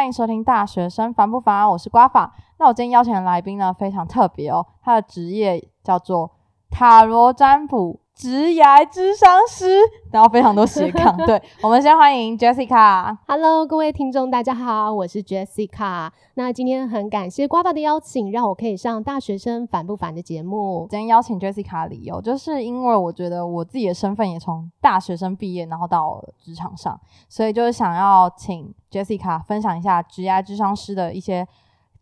欢迎收听《大学生烦不烦》，我是瓜法。那我今天邀请的来宾呢，非常特别哦，他的职业叫做塔罗占卜。职涯智商师，然后非常多斜杠。对我们先欢迎 Jessica。Hello，各位听众，大家好，我是 Jessica。那今天很感谢瓜爸的邀请，让我可以上大学生烦不烦的节目。今天邀请 Jessica 的理由，就是因为我觉得我自己的身份也从大学生毕业，然后到职场上，所以就是想要请 Jessica 分享一下职涯智商师的一些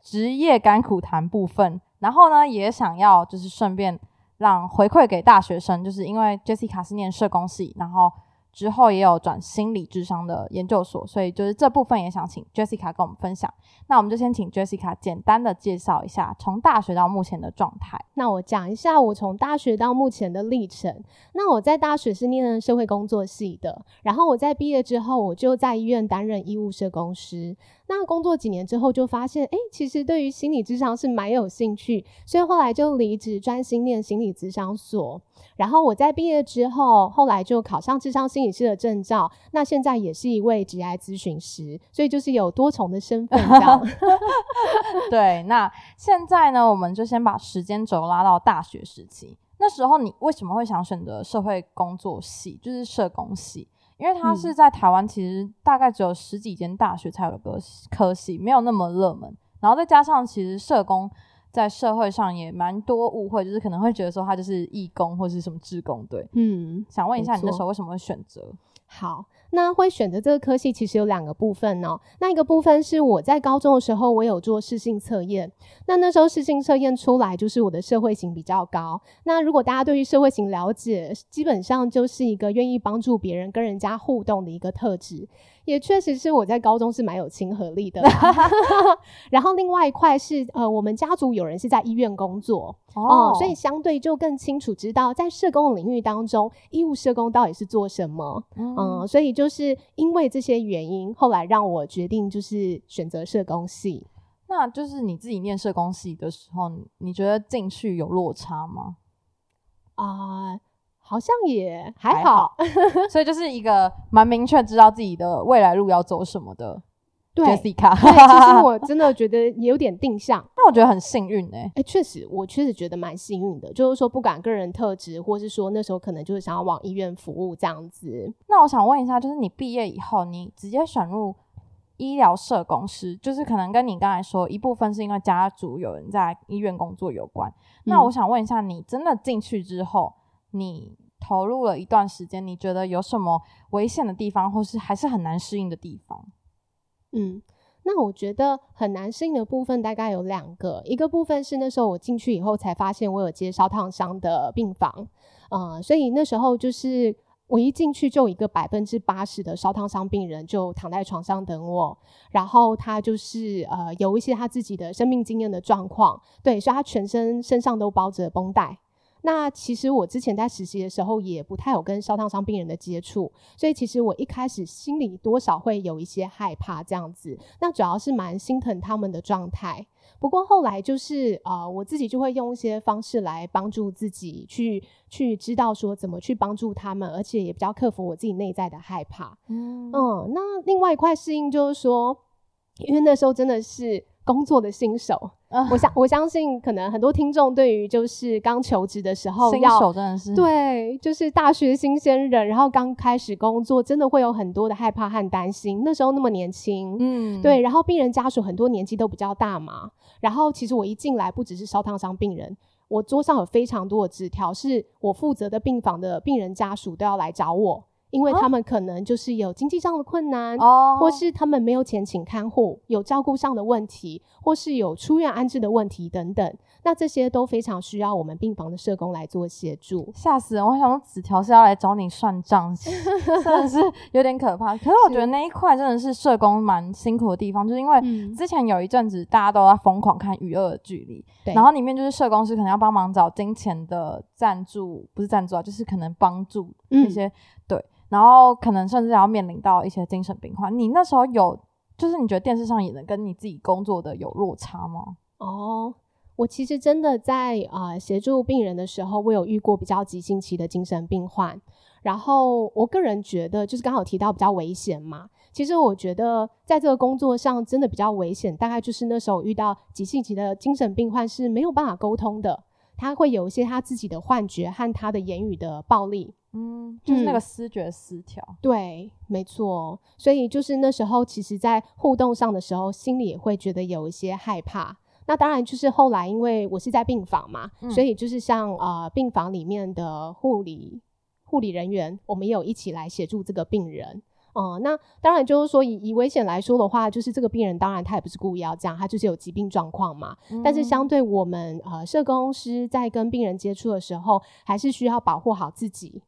职业甘苦谈部分，然后呢，也想要就是顺便。让回馈给大学生，就是因为 Jessica 是念社工系，然后之后也有转心理智商的研究所，所以就是这部分也想请 Jessica 跟我们分享。那我们就先请 Jessica 简单的介绍一下从大学到目前的状态。那我讲一下我从大学到目前的历程。那我在大学是念社会工作系的，然后我在毕业之后，我就在医院担任医务社工师。那工作几年之后，就发现，哎，其实对于心理智商是蛮有兴趣，所以后来就离职，专心念心理智商所。然后我在毕业之后，后来就考上智商心理师的证照。那现在也是一位职业咨询师，所以就是有多重的身份。这样。对，那现在呢，我们就先把时间轴拉到大学时期。那时候你为什么会想选择社会工作系，就是社工系？因为它是在台湾，其实大概只有十几间大学才有个科系，没有那么热门。然后再加上，其实社工在社会上也蛮多误会，就是可能会觉得说他就是义工或是什么志工队。嗯，想问一下，你那时候为什么会选择？好。那会选择这个科系，其实有两个部分哦。那一个部分是我在高中的时候，我有做试性测验。那那时候试性测验出来，就是我的社会型比较高。那如果大家对于社会型了解，基本上就是一个愿意帮助别人、跟人家互动的一个特质。也确实是我在高中是蛮有亲和力的，然后另外一块是呃，我们家族有人是在医院工作哦，所以相对就更清楚知道在社工领域当中，医务社工到底是做什么，嗯，所以就是因为这些原因，后来让我决定就是选择社工系。那就是你自己念社工系的时候，你觉得进去有落差吗？啊。好像也还好，所以就是一个蛮明确知道自己的未来路要走什么的。Jessica，其实我真的觉得也有点定向。那我觉得很幸运哎，哎，确实，我确实觉得蛮幸运的。就是说，不管个人特质，或是说那时候可能就是想要往医院服务这样子。那我想问一下，就是你毕业以后，你直接选入医疗社公司，就是可能跟你刚才说一部分是因为家族有人在医院工作有关。那我想问一下，你真的进去之后？你投入了一段时间，你觉得有什么危险的地方，或是还是很难适应的地方？嗯，那我觉得很难适应的部分大概有两个，一个部分是那时候我进去以后才发现我有接烧烫伤的病房，嗯，所以那时候就是我一进去就一个百分之八十的烧烫伤病人就躺在床上等我，然后他就是呃有一些他自己的生命经验的状况，对，所以他全身身上都包着绷带。那其实我之前在实习的时候也不太有跟烧烫伤病人的接触，所以其实我一开始心里多少会有一些害怕这样子。那主要是蛮心疼他们的状态。不过后来就是呃，我自己就会用一些方式来帮助自己，去去知道说怎么去帮助他们，而且也比较克服我自己内在的害怕。嗯嗯，那另外一块适应就是说，因为那时候真的是。工作的新手，我相我相信，可能很多听众对于就是刚求职的时候，新手真的是对，就是大学新鲜人，然后刚开始工作，真的会有很多的害怕和担心。那时候那么年轻，嗯，对，然后病人家属很多年纪都比较大嘛，然后其实我一进来，不只是烧烫伤病人，我桌上有非常多的纸条，是我负责的病房的病人家属都要来找我。因为他们可能就是有经济上的困难，哦，或是他们没有钱请看护，有照顾上的问题，或是有出院安置的问题等等，那这些都非常需要我们病房的社工来做协助。吓死人！我想说纸条是要来找你算账，真的是 有点可怕。可是我觉得那一块真的是社工蛮辛苦的地方，就是因为之前有一阵子大家都在疯狂看《与恶的距离》，然后里面就是社工是可能要帮忙找金钱的赞助，不是赞助啊，就是可能帮助那些对。然后可能甚至要面临到一些精神病患。你那时候有，就是你觉得电视上演的跟你自己工作的有落差吗？哦，我其实真的在啊协助病人的时候，我有遇过比较急性期的精神病患。然后我个人觉得，就是刚好提到比较危险嘛。其实我觉得在这个工作上真的比较危险，大概就是那时候遇到急性期的精神病患是没有办法沟通的，他会有一些他自己的幻觉和他的言语的暴力。嗯，就是那个思觉失调。对，没错。所以就是那时候，其实在互动上的时候，心里也会觉得有一些害怕。那当然就是后来，因为我是在病房嘛，所以就是像呃病房里面的护理护理人员，我们也有一起来协助这个病人。嗯，那当然就是说，以以危险来说的话，就是这个病人当然他也不是故意要这样，他就是有疾病状况嘛。但是相对我们呃社工师在跟病人接触的时候，还是需要保护好自己。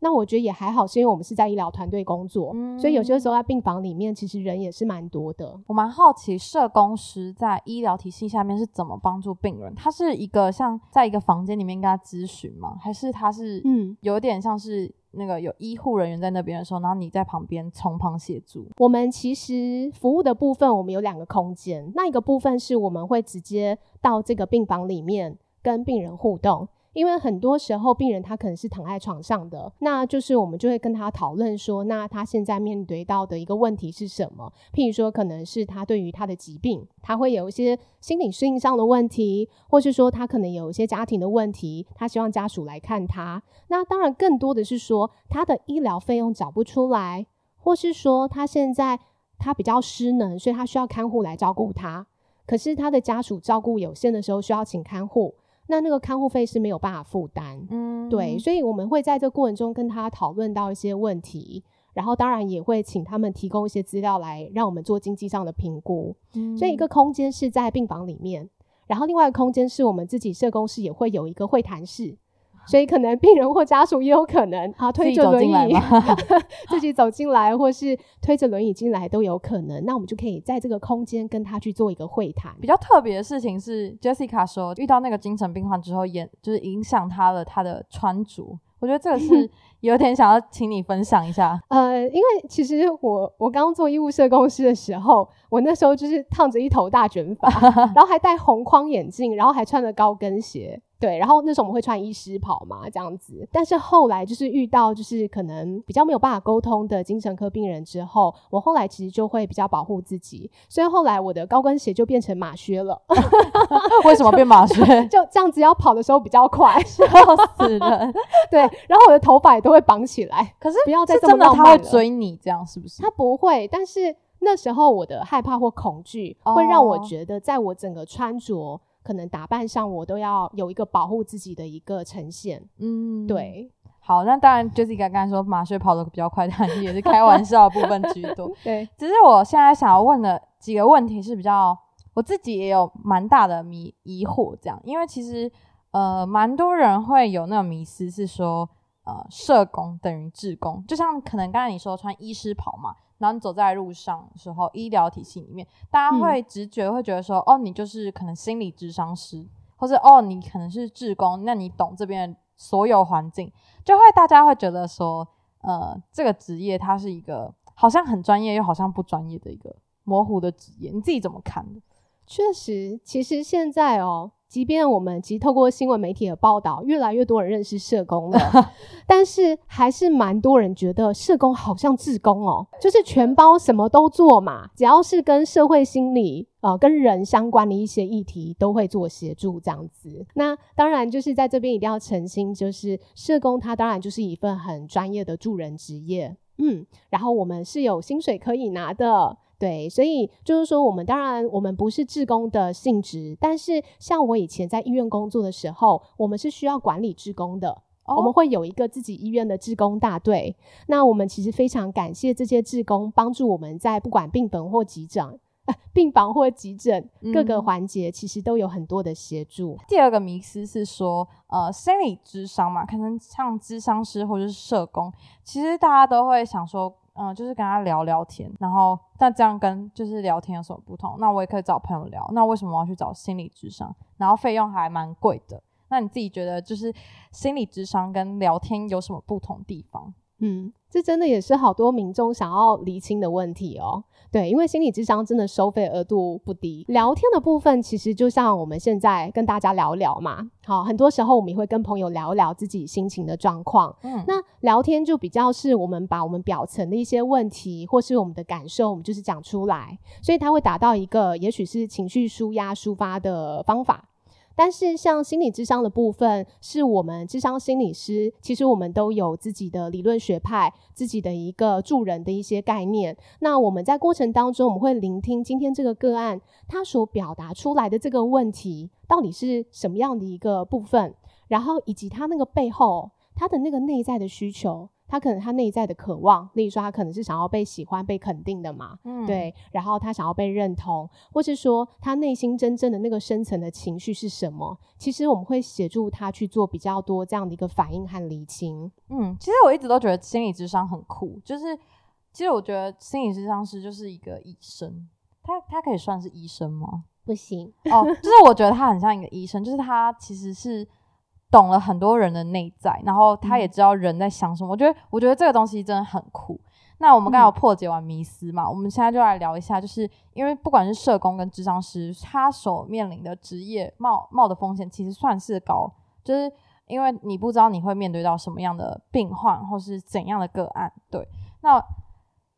那我觉得也还好，是因为我们是在医疗团队工作，所以有些时候在病房里面，其实人也是蛮多的。我蛮好奇，社工师在医疗体系下面是怎么帮助病人？他是一个像在一个房间里面跟他咨询吗？还是他是嗯，有点像是那个有医护人员在那边的时候，然后你在旁边从旁协助？我们其实服务的部分，我们有两个空间，那一个部分是我们会直接到这个病房里面跟病人互动。因为很多时候病人他可能是躺在床上的，那就是我们就会跟他讨论说，那他现在面对到的一个问题是什么？譬如说，可能是他对于他的疾病，他会有一些心理适应上的问题，或是说他可能有一些家庭的问题，他希望家属来看他。那当然更多的是说他的医疗费用找不出来，或是说他现在他比较失能，所以他需要看护来照顾他，可是他的家属照顾有限的时候，需要请看护。那那个看护费是没有办法负担，嗯，对，所以我们会在这过程中跟他讨论到一些问题，然后当然也会请他们提供一些资料来让我们做经济上的评估。所以一个空间是在病房里面，然后另外一个空间是我们自己社工室也会有一个会谈室。所以可能病人或家属也有可能啊推着轮椅 自己走进来，或是推着轮椅进来都有可能。那我们就可以在这个空间跟他去做一个会谈。比较特别的事情是，Jessica 说遇到那个精神病患之后，也就是影响他了他的穿着。我觉得这个是 有点想要请你分享一下。呃，因为其实我我刚做医务社工师的时候，我那时候就是烫着一头大卷发，然后还戴红框眼镜，然后还穿着高跟鞋。对，然后那时候我们会穿医师袍嘛，这样子。但是后来就是遇到就是可能比较没有办法沟通的精神科病人之后，我后来其实就会比较保护自己，所以后来我的高跟鞋就变成马靴了。为什么变马靴？就这样子要跑的时候比较快，笑死人。对，然后我的头发也都会绑起来。可是不要再真的他会追你，这样是不是？他不会，但是那时候我的害怕或恐惧会让我觉得，在我整个穿着。可能打扮上我都要有一个保护自己的一个呈现，嗯，对。好，那当然，Jessica 刚才说马靴跑得比较快，但也是开玩笑部分居多。对，只是我现在想要问的几个问题是比较，我自己也有蛮大的迷疑惑，这样，因为其实呃，蛮多人会有那种迷思，是说呃，社工等于志工，就像可能刚才你说穿医师袍嘛。然后你走在路上的时候，医疗体系里面，大家会直觉会觉得说，哦，你就是可能心理智商师，或者哦，你可能是志工，那你懂这边所有环境，就会大家会觉得说，呃，这个职业它是一个好像很专业又好像不专业的一个模糊的职业，你自己怎么看的？确实，其实现在哦。即便我们其实透过新闻媒体的报道，越来越多人认识社工了，但是还是蛮多人觉得社工好像志工哦，就是全包什么都做嘛，只要是跟社会心理呃跟人相关的一些议题，都会做协助这样子。那当然就是在这边一定要澄清，就是社工他当然就是一份很专业的助人职业，嗯，然后我们是有薪水可以拿的。对，所以就是说，我们当然我们不是志工的性质，但是像我以前在医院工作的时候，我们是需要管理志工的，我们会有一个自己医院的志工大队。那我们其实非常感谢这些志工帮助我们在不管病房或急诊、病房或急诊各个环节，其实都有很多的协助。第二个迷思是说，呃，心理智商嘛，可能像智商师或者是社工，其实大家都会想说。嗯，就是跟他聊聊天，然后但这样跟就是聊天有什么不同？那我也可以找朋友聊，那为什么我要去找心理智商？然后费用还蛮贵的。那你自己觉得就是心理智商跟聊天有什么不同地方？嗯，这真的也是好多民众想要厘清的问题哦。对，因为心理智商真的收费额度不低。聊天的部分其实就像我们现在跟大家聊聊嘛，好，很多时候我们也会跟朋友聊聊自己心情的状况。嗯，那聊天就比较是我们把我们表层的一些问题或是我们的感受，我们就是讲出来，所以它会达到一个也许是情绪舒压抒发的方法。但是，像心理智商的部分，是我们智商心理师，其实我们都有自己的理论学派，自己的一个助人的一些概念。那我们在过程当中，我们会聆听今天这个个案他所表达出来的这个问题，到底是什么样的一个部分，然后以及他那个背后他的那个内在的需求。他可能他内在的渴望，例如说他可能是想要被喜欢、被肯定的嘛，嗯，对，然后他想要被认同，或是说他内心真正的那个深层的情绪是什么？其实我们会协助他去做比较多这样的一个反应和理清。嗯，其实我一直都觉得心理智商很酷，就是其实我觉得心理智商师就是一个医生，他他可以算是医生吗？不行哦，就是我觉得他很像一个医生，就是他其实是。懂了很多人的内在，然后他也知道人在想什么。我觉得，我觉得这个东西真的很酷。那我们刚好破解完迷思嘛，我们现在就来聊一下，就是因为不管是社工跟智商师，他所面临的职业冒冒的风险其实算是高，就是因为你不知道你会面对到什么样的病患或是怎样的个案。对，那。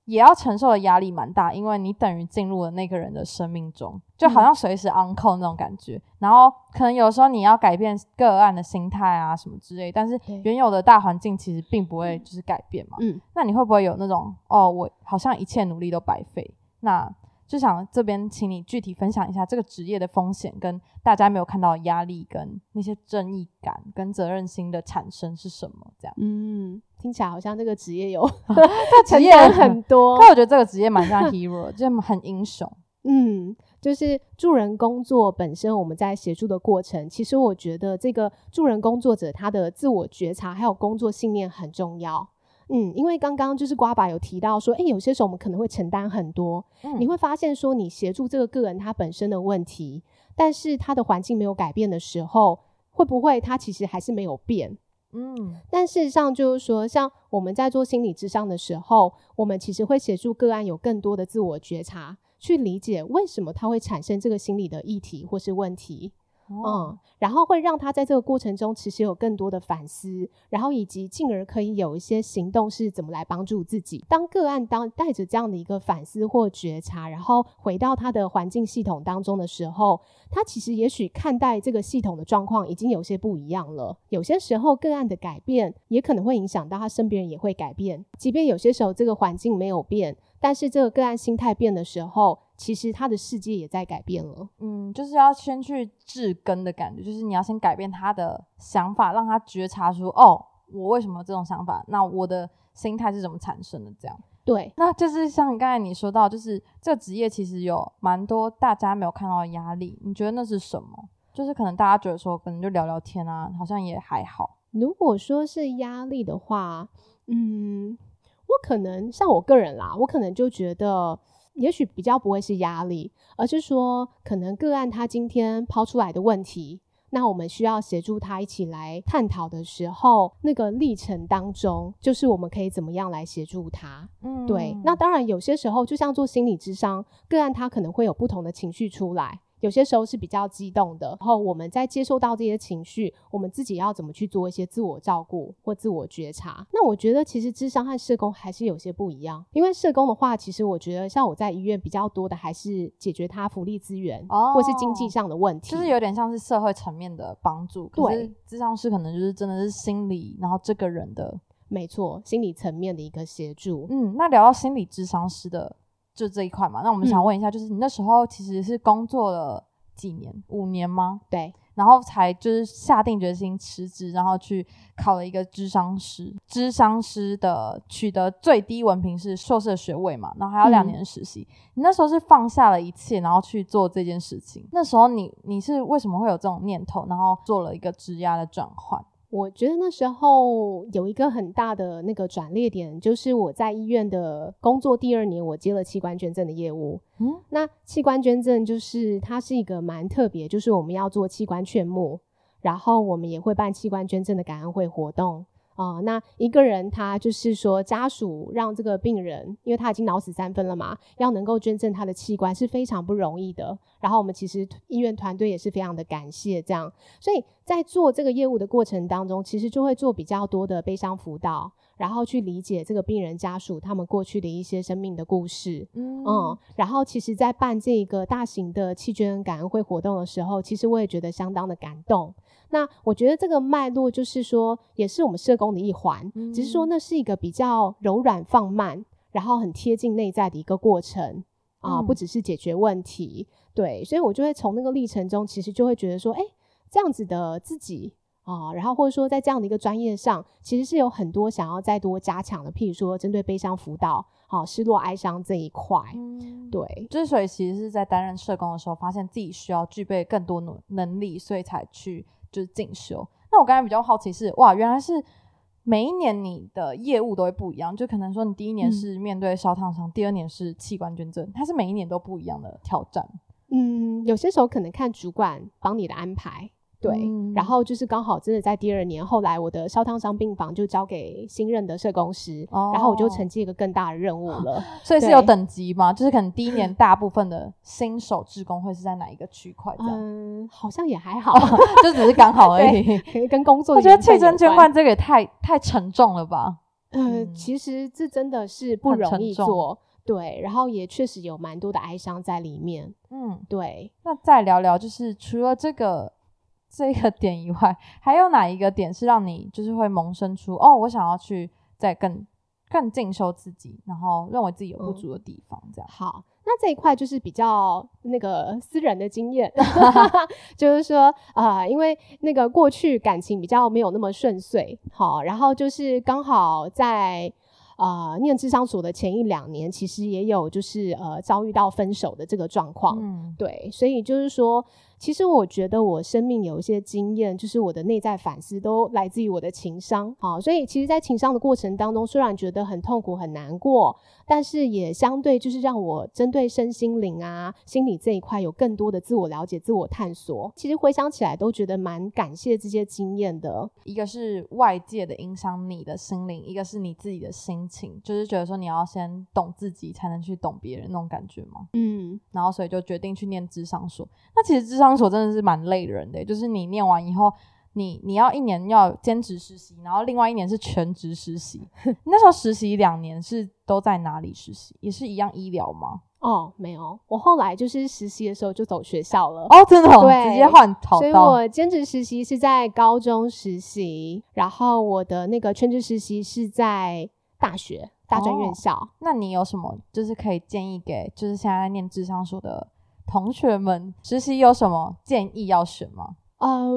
也要承受的压力蛮大，因为你等于进入了那个人的生命中，就好像随时 uncle 那种感觉。然后可能有时候你要改变个案的心态啊什么之类，但是原有的大环境其实并不会就是改变嘛。嗯，那你会不会有那种哦，我好像一切努力都白费？那就想这边请你具体分享一下这个职业的风险，跟大家没有看到的压力，跟那些正义感跟责任心的产生是什么？这样，嗯，听起来好像这个职业有 这职业很多，但我觉得这个职业蛮像 hero，就很英雄。嗯，就是助人工作本身，我们在协助的过程，其实我觉得这个助人工作者他的自我觉察还有工作信念很重要。嗯，因为刚刚就是瓜爸有提到说，哎，有些时候我们可能会承担很多。嗯，你会发现说，你协助这个个人他本身的问题，但是他的环境没有改变的时候，会不会他其实还是没有变？嗯，但事实上就是说，像我们在做心理智商的时候，我们其实会协助个案有更多的自我觉察，去理解为什么他会产生这个心理的议题或是问题。嗯，然后会让他在这个过程中其实有更多的反思，然后以及进而可以有一些行动是怎么来帮助自己。当个案当带着这样的一个反思或觉察，然后回到他的环境系统当中的时候，他其实也许看待这个系统的状况已经有些不一样了。有些时候个案的改变也可能会影响到他身边人也会改变，即便有些时候这个环境没有变。但是这个个案心态变的时候，其实他的世界也在改变了。嗯，就是要先去治根的感觉，就是你要先改变他的想法，让他觉察出哦，我为什么这种想法？那我的心态是怎么产生的？这样对，那就是像刚才你说到，就是这个职业其实有蛮多大家没有看到的压力。你觉得那是什么？就是可能大家觉得说，可能就聊聊天啊，好像也还好。如果说是压力的话，嗯。我可能像我个人啦，我可能就觉得，也许比较不会是压力，而是说，可能个案他今天抛出来的问题，那我们需要协助他一起来探讨的时候，那个历程当中，就是我们可以怎么样来协助他。嗯，对。那当然，有些时候就像做心理智商，个案他可能会有不同的情绪出来。有些时候是比较激动的，然后我们在接受到这些情绪，我们自己要怎么去做一些自我照顾或自我觉察？那我觉得其实智商和社工还是有些不一样，因为社工的话，其实我觉得像我在医院比较多的还是解决他福利资源或是经济上的问题，就是有点像是社会层面的帮助。对，智商师可能就是真的是心理，然后这个人的没错，心理层面的一个协助。嗯，那聊到心理智商师的。就这一块嘛，那我们想问一下，就是你那时候其实是工作了几年？五年吗？对，然后才就是下定决心辞职，然后去考了一个智商师。智商师的取得最低文凭是硕士学位嘛，然后还有两年实习。你那时候是放下了一切，然后去做这件事情。那时候你你是为什么会有这种念头，然后做了一个职压的转换？我觉得那时候有一个很大的那个转捩点，就是我在医院的工作第二年，我接了器官捐赠的业务。嗯，那器官捐赠就是它是一个蛮特别，就是我们要做器官劝募，然后我们也会办器官捐赠的感恩会活动。啊、那一个人他就是说家属让这个病人，因为他已经脑死三分了嘛，要能够捐赠他的器官是非常不容易的。然后我们其实医院团队也是非常的感谢这样，所以在做这个业务的过程当中，其实就会做比较多的悲伤辅导，然后去理解这个病人家属他们过去的一些生命的故事。嗯嗯，然后其实，在办这个大型的弃捐感恩会活动的时候，其实我也觉得相当的感动。那我觉得这个脉络就是说，也是我们社工的一环，只是说那是一个比较柔软放慢，然后很贴近内在的一个过程啊、嗯不只是解决问题。对，所以我就会从那个历程中，其实就会觉得说，哎，这样子的自己。啊，然后或者说在这样的一个专业上，其实是有很多想要再多加强的，譬如说针对悲伤辅导、好、失落哀伤这一块，嗯对，之所以其实是在担任社工的时候，发现自己需要具备更多能能力，所以才去就是进修。那我刚才比较好奇是，哇，原来是每一年你的业务都会不一样，就可能说你第一年嗯是面对烧烫伤，第二年是器官捐赠，它是每一年都不一样的挑战。嗯，有些时候可能看主管帮你的安排，对，嗯然后就是刚好真的在第二年，后来我的烧烫伤病房就交给新任的社工师，然后我就哦承接一个更大的任务了。所以是有等级吗？就是可能第一年 大部分的新手志工会是在哪一个区块嗯，好像也还好，就只是刚好而已。跟工作我觉得弃捐捐关冠这个也太太沉重了吧？呃，嗯其实这真的是不容易做，对，然后也确实有蛮多的哀伤在里面，嗯，对。那再聊聊，就是除了这个这个点以外，还有哪一个点是让你就是会萌生出哦，我想要去再更更进修自己，然后认为自己有不嗯足的地方，这样。好，那这一块就是比较那个私人的经验，就是说，呃，因为那个过去感情比较没有那么顺遂，好，然后就是刚好在。呃，念智商所的前一两年，其实也有就是呃遭遇到分手的这个状况，嗯，对，所以就是说，其实我觉得我生命有一些经验，就是我的内在反思都来自于我的情商啊。所以其实，在情商的过程当中，虽然觉得很痛苦、很难过，但是也相对就是让我针对身心灵啊、心理这一块有更多的自我了解、自我探索。其实回想起来，都觉得蛮感谢这些经验的。一个是外界的影响你的心灵，一个是你自己的心情，就是觉得说你要先懂自己，才能去懂别人那种感觉吗？嗯，然后所以就决定去念智商所。那其实智商所真的是蛮累人的，就是你念完以后，你你要一年要兼职实习，然后另外一年是全职实习。你那时候实习两年是都在哪里实习？也是一样医疗吗？哦，没有，我后来就是实习的时候就走学校了。哦，真的、哦，对直接换跑所以。我兼职实习是在高中实习，然后我的那个全职实习是在大学大专院哦校。那你有什么就是可以建议给就是现在在念智商所的同学们，实习有什么建议要选吗？呃，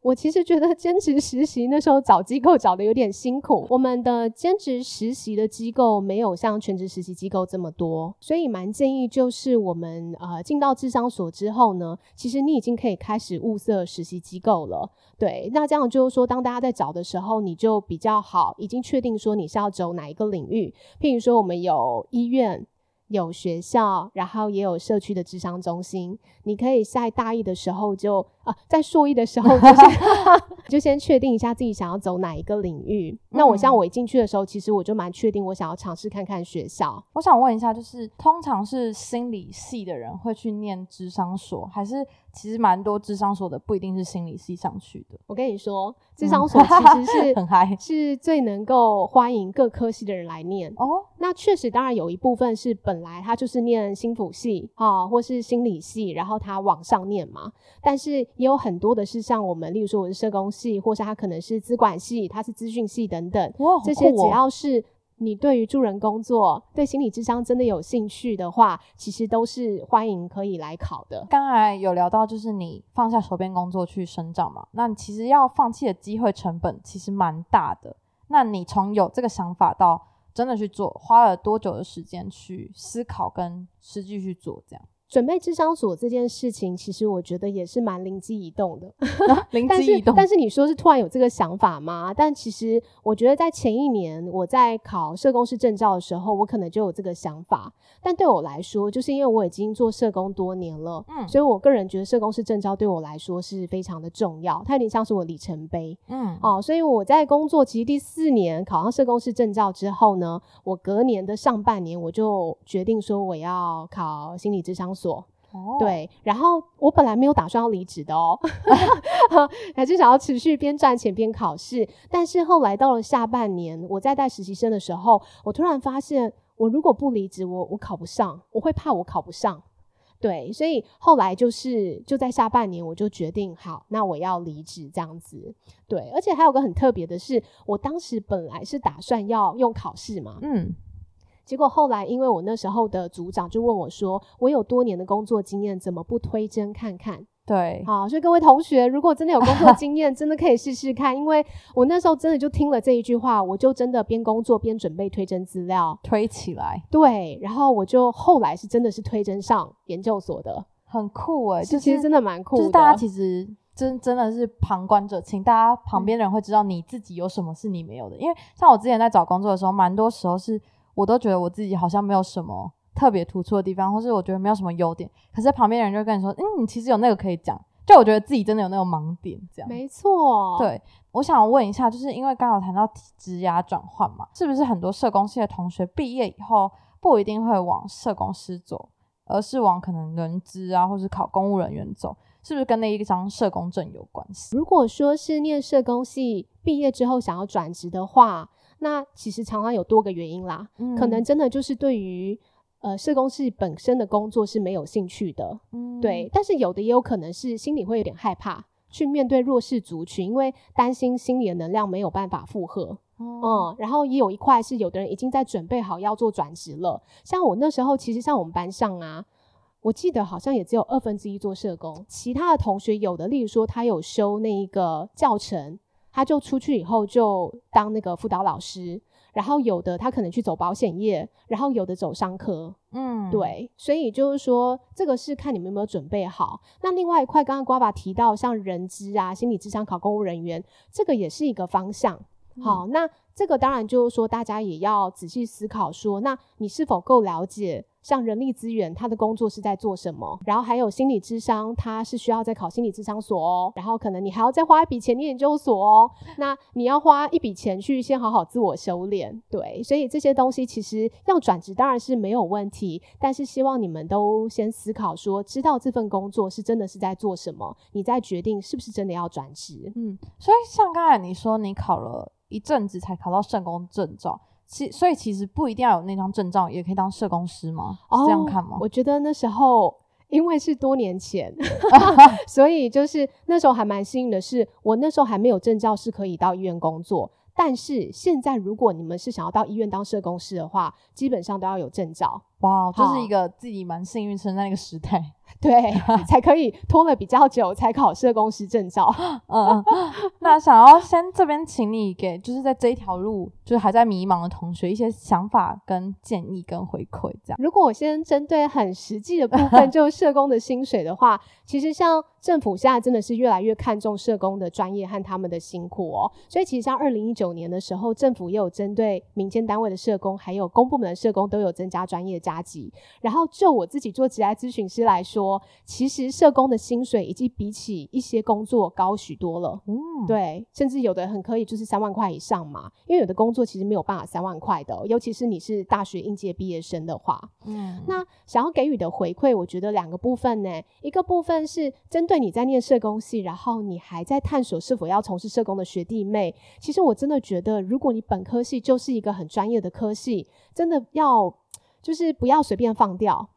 我其实觉得兼职实习那时候找机构找的有点辛苦。我们的兼职实习的机构没有像全职实习机构这么多，所以蛮建议就是我们呃进到智商所之后呢，其实你已经可以开始物色实习机构了。对，那这样就是说，当大家在找的时候，你就比较好，已经确定说你是要走哪一个领域。譬如说，我们有医院。有学校，然后也有社区的智商中心，你可以在大一的时候就啊，在硕一的时候就先 就先确定一下自己想要走哪一个领域。那我像嗯我一进去的时候，其实我就蛮确定我想要尝试看看学校。我想问一下，就是通常是心理系的人会去念智商所，还是其实蛮多智商所的不一定是心理系上去的？我跟你说，智嗯商所其实是、很嗨是最能够欢迎各科系的人来念。哦，那确实，当然有一部分是本来他就是念心辅系啊，或是心理系，然后他往上念嘛。但是也有很多的是像我们，例如说我是社工系，或是他可能是资管系，他是资讯系等等。哇，好这些只要是你对于助人工作、对心理智商真的有兴趣的话，其实都是欢迎可以来考的。刚才有聊到，就是你放下手边工作去生长嘛，那你其实要放弃的机会成本其实蛮大的。那你从有这个想法到真的去做，花了多久的时间去思考跟实际去做？这样，准备智商所这件事情，其实我觉得也是蛮灵机一动的。灵 机一动，但是你说是突然有这个想法吗？但其实我觉得在前一年我在考社工师证照的时候，我可能就有这个想法。但对我来说，就是因为我已经做社工多年了，嗯所以我个人觉得社工师证照对我来说是非常的重要，它有点像是我里程碑。嗯哦，所以我在工作其实第四年考上社工师证照之后呢，我隔年的上半年我就决定说我要考心理智商所。哦，对，然后我本来没有打算要离职的哦，还是想要持续边赚钱边考试。但是后来到了下半年，我在带实习生的时候，我突然发现，我如果不离职，我我考不上，我会怕我考不上。对，所以后来就是就在下半年，我就决定好，那我要离职这样子。对，而且还有个很特别的是，我当时本来是打算要用考试嘛，嗯结果后来因为我那时候的组长就问我说，我有多年的工作经验，怎么不推甄看看？对，好，所以各位同学，如果真的有工作 经验，真的可以试试看，因为我那时候真的就听了这一句话，我就真的边工作边准备推甄资料，推起来。对，然后我就后来是真的是推甄上研究所的，很酷哎，就是其实真的蛮酷的，就是大家其实真真的是旁观者清，大家旁边的人会知道你自己有什么是你没有的。因为像我之前在找工作的时候，蛮多时候是我都觉得我自己好像没有什么特别突出的地方，或是我觉得没有什么优点，可是旁边的人就会跟你说，嗯，你其实有那个可以讲。就我觉得自己真的有那种盲点，这样。没错，，对，我想问一下，就是因为刚好谈到职涯转换嘛，是不是很多社工系的同学毕业以后不一定会往社工师走，而是往可能人资啊，或是考公务人员走？是不是跟那一张社工证有关系？如果说是念社工系毕业之后想要转职的话，那其实常常有多个原因啦，可能嗯真的就是对于呃社工是本身的工作是没有兴趣的，嗯对，但是有的也有可能是心里会有点害怕去面对弱势族群，因为担心心理的能量没有办法负荷。哦嗯，然后也有一块是有的人已经在准备好要做转职了，像我那时候，其实像我们班上啊。我记得好像也只有二分之一做社工，其他的同学有的，例如说他有修那一个教程，他就出去以后就当那个辅导老师，然后有的他可能去走保险业，然后有的走商科，嗯，对，所以就是说，这个是看你们有没有准备好。那另外一块，刚刚瓜爸提到，像人资啊、心理智商考公务人员，这个也是一个方向。好，那这个当然就是说，大家也要仔细思考说，那你是否够了解？像人力资源，他的工作是在做什么？然后还有心理智商，他是需要在考心理智商所哦。然后可能你还要再花一笔钱念研究所哦。那你要花一笔钱去先好好自我修炼，对。所以这些东西其实要转职当然是没有问题，但是希望你们都先思考说，知道这份工作是真的是在做什么，你再决定是不是真的要转职。嗯，所以像刚才你说，你考了一阵子才考到社工证照，其所以其实不一定要有那张证照，也可以当社工师吗？是这样看吗？哦我觉得那时候因为是多年前，所以就是那时候还蛮幸运的是，我那时候还没有证照是可以到医院工作。但是现在，如果你们是想要到医院当社工师的话，基本上都要有证照，哇，就是一个自己蛮幸运生在那个时代。对，才可以拖了比较久才考社工师证照。嗯嗯，那想要先这边请你给，就是在这一条路就是还在迷茫的同学一些想法、跟建议、跟回馈，这样。如果我先针对很实际的部分，就是社工的薪水的话，其实像政府现在真的是越来越看重社工的专业和他们的辛苦哦。所以其实像二零一九年的时候，政府也有针对民间单位的社工，还有公部门的社工都有增加专业加级。然后就我自己做职业咨询师来说，其实社工的薪水已经比起一些工作高许多了。嗯，对，甚至有的很可以就是三万块以上嘛，因为有的工作其实没有办法三万块的哦、尤其是你是大学应届毕业生的话。嗯，那想要给予的回馈，我觉得两个部分呢，一个部分是针对你在念社工系，然后你还在探索是否要从事社工的学弟妹。其实我真的觉得，如果你本科系就是一个很专业的科系，真的要就是不要随便放掉。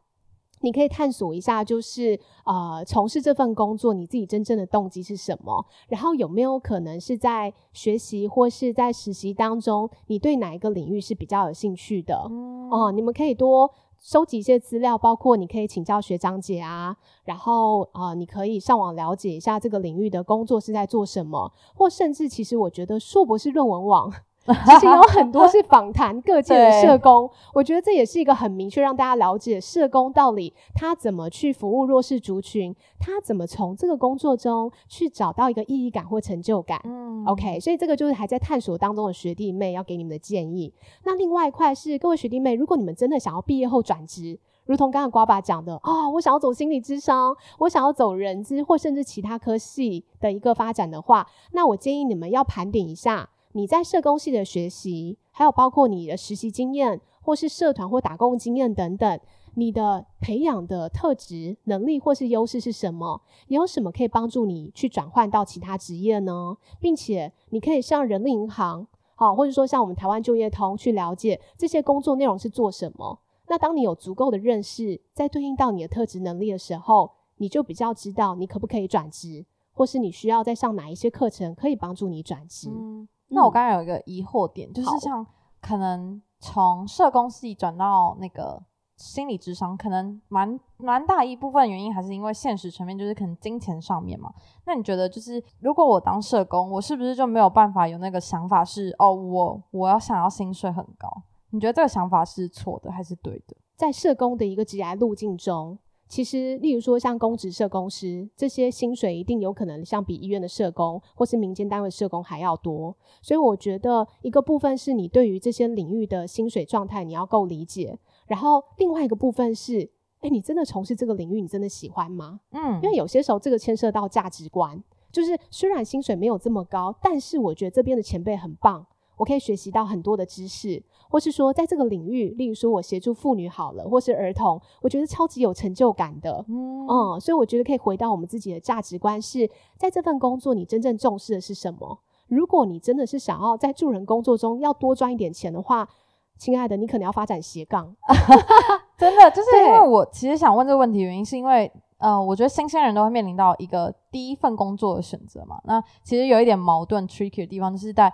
你可以探索一下，就是呃，从事这份工作，你自己真正的动机是什么？然后有没有可能是在学习或是在实习当中，你对哪一个领域是比较有兴趣的？嗯哦、你们可以多收集一些资料，包括你可以请教学长姐啊，然后啊、呃你可以上网了解一下这个领域的工作是在做什么，或甚至其实我觉得硕博士论文网 其实有很多是访谈各界的社工。我觉得这也是一个很明确让大家了解社工到底他怎么去服务弱势族群，他怎么从这个工作中去找到一个意义感或成就感。嗯，OK，所以这个就是还在探索当中的学弟妹要给你们的建议。那另外一块是各位学弟妹，如果你们真的想要毕业后转职。如同刚刚瓜爸讲的啊，我想要走心理智商，我想要走人资或甚至其他科系的一个发展的话，那我建议你们要盘点一下你在社工系的学习，还有包括你的实习经验，或是社团或打工经验等等，你的培养的特质、能力或是优势是什么？有什么可以帮助你去转换到其他职业呢？并且你可以向人力银行，好，或者说像我们台湾就业通去了解这些工作内容是做什么。那当你有足够的认识，在对应到你的特质能力的时候，你就比较知道你可不可以转职，或是你需要再上哪一些课程可以帮助你转职。嗯，那我刚刚有一个疑惑点，就是像可能从社工系转到那个心理智商，可能蛮蛮大一部分原因还是因为现实层面，就是可能金钱上面嘛。那你觉得，就是如果我当社工，我是不是就没有办法有那个想法是，哦，我我要想要薪水很高？你觉得这个想法是错的还是对的？在社工的一个职业路径中，其实例如说像公职社工师这些薪水一定有可能像比医院的社工或是民间单位社工还要多。所以我觉得一个部分是你对于这些领域的薪水状态你要够理解，然后另外一个部分是，哎，你真的从事这个领域，你真的喜欢吗？嗯，因为有些时候这个牵涉到价值观，就是虽然薪水没有这么高，但是我觉得这边的前辈很棒。我可以学习到很多的知识，或是说在这个领域，例如说我协助妇女好了，或是儿童，我觉得超级有成就感的。嗯，所以我觉得可以回到我们自己的价值观，是在这份工作你真正重视的是什么？如果你真的是想要在助人工作中要多赚一点钱的话，亲爱的，你可能要发展斜杠。真的，就是因为我其实想问这个问题，原因是因为呃，我觉得新鲜人都会面临到一个第一份工作的选择嘛。那其实有一点矛盾 tricky 的地方，就是在